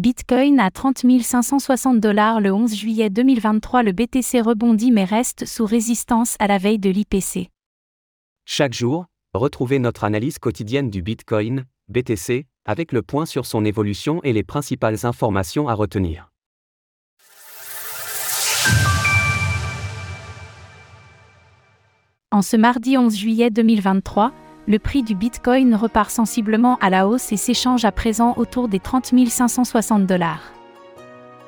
Bitcoin à 30 560 dollars le 11 juillet 2023. Le BTC rebondit mais reste sous résistance à la veille de l'IPC. Chaque jour, retrouvez notre analyse quotidienne du Bitcoin, BTC, avec le point sur son évolution et les principales informations à retenir. En ce mardi 11 juillet 2023, le prix du Bitcoin repart sensiblement à la hausse et s'échange à présent autour des 30 560 dollars.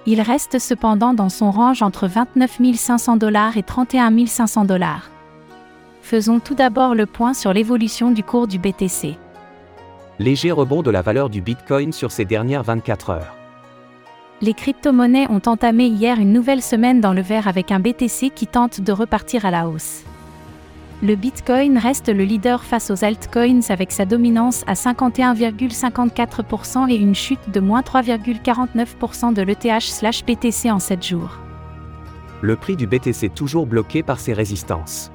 Il reste cependant dans son range entre 29 500 dollars et 31 500 dollars. Faisons tout d'abord le point sur l'évolution du cours du BTC. Léger rebond de la valeur du Bitcoin sur ces dernières 24 heures. Les crypto-monnaies ont entamé hier une nouvelle semaine dans le vert avec un BTC qui tente de repartir à la hausse le Bitcoin reste le leader face aux altcoins avec sa dominance à 51,54% et une chute de moins 3,49% de l'ETH/BTC en 7 jours. Le prix du BTC toujours bloqué par ses résistances.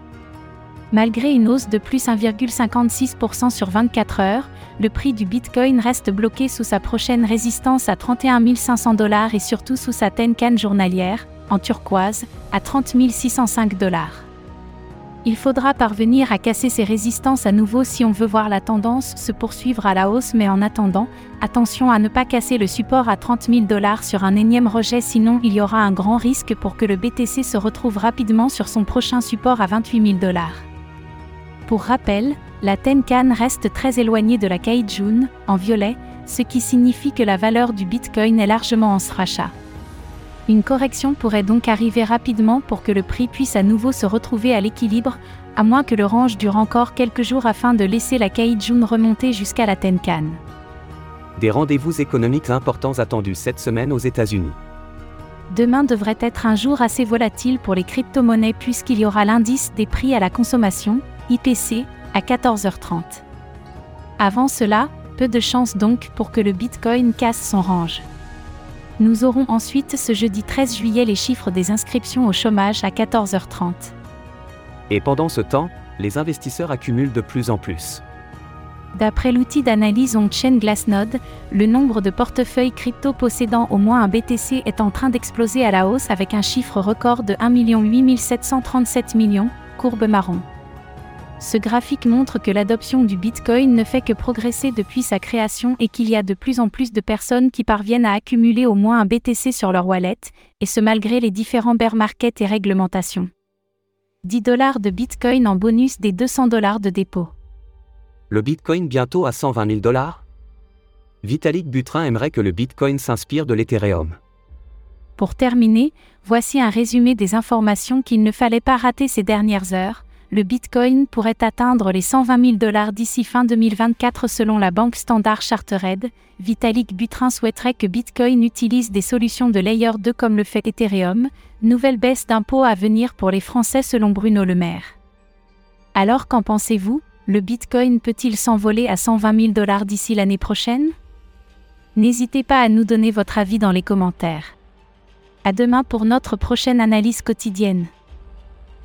Malgré une hausse de plus 1,56% sur 24 heures, le prix du Bitcoin reste bloqué sous sa prochaine résistance à 31 500 dollars et surtout sous sa Tenkan journalière, en turquoise, à 30 605 dollars. Il faudra parvenir à casser ces résistances à nouveau si on veut voir la tendance se poursuivre à la hausse mais en attendant, attention à ne pas casser le support à 30 000 dollars sur un énième rejet sinon il y aura un grand risque pour que le BTC se retrouve rapidement sur son prochain support à 28 000 dollars. Pour rappel, la Tenkan reste très éloignée de la Kaijun, en violet, ce qui signifie que la valeur du Bitcoin est largement en rachat. Une correction pourrait donc arriver rapidement pour que le prix puisse à nouveau se retrouver à l'équilibre, à moins que le range dure encore quelques jours afin de laisser la Kaijun remonter jusqu'à la Tenkan. Des rendez-vous économiques importants attendus cette semaine aux États-Unis. Demain devrait être un jour assez volatile pour les crypto-monnaies puisqu'il y aura l'indice des prix à la consommation, IPC, à 14h30. Avant cela, peu de chance donc pour que le Bitcoin casse son range. Nous aurons ensuite ce jeudi 13 juillet les chiffres des inscriptions au chômage à 14h30. Et pendant ce temps, les investisseurs accumulent de plus en plus. D'après l'outil d'analyse on-chain Glassnode, le nombre de portefeuilles crypto possédant au moins un BTC est en train d'exploser à la hausse avec un chiffre record de 1 8737 millions, courbe marron. Ce graphique montre que l'adoption du Bitcoin ne fait que progresser depuis sa création et qu'il y a de plus en plus de personnes qui parviennent à accumuler au moins un BTC sur leur wallet, et ce malgré les différents bear markets et réglementations. 10 dollars de Bitcoin en bonus des 200 dollars de dépôt. Le Bitcoin bientôt à 120 000 dollars? Vitalik Buterin aimerait que le Bitcoin s'inspire de l'Ethereum. Pour terminer, voici un résumé des informations qu'il ne fallait pas rater ces dernières heures le Bitcoin pourrait atteindre les 120 000 dollars d'ici fin 2024 selon la banque Standard Chartered. Vitalik Buterin souhaiterait que Bitcoin utilise des solutions de Layer 2 comme le fait Ethereum. Nouvelle baisse d'impôts à venir pour les Français selon Bruno Le Maire. Alors qu'en pensez-vous? Le Bitcoin peut-il s'envoler à 120 000 dollars d'ici l'année prochaine? N'hésitez pas à nous donner votre avis dans les commentaires. À demain pour notre prochaine analyse quotidienne.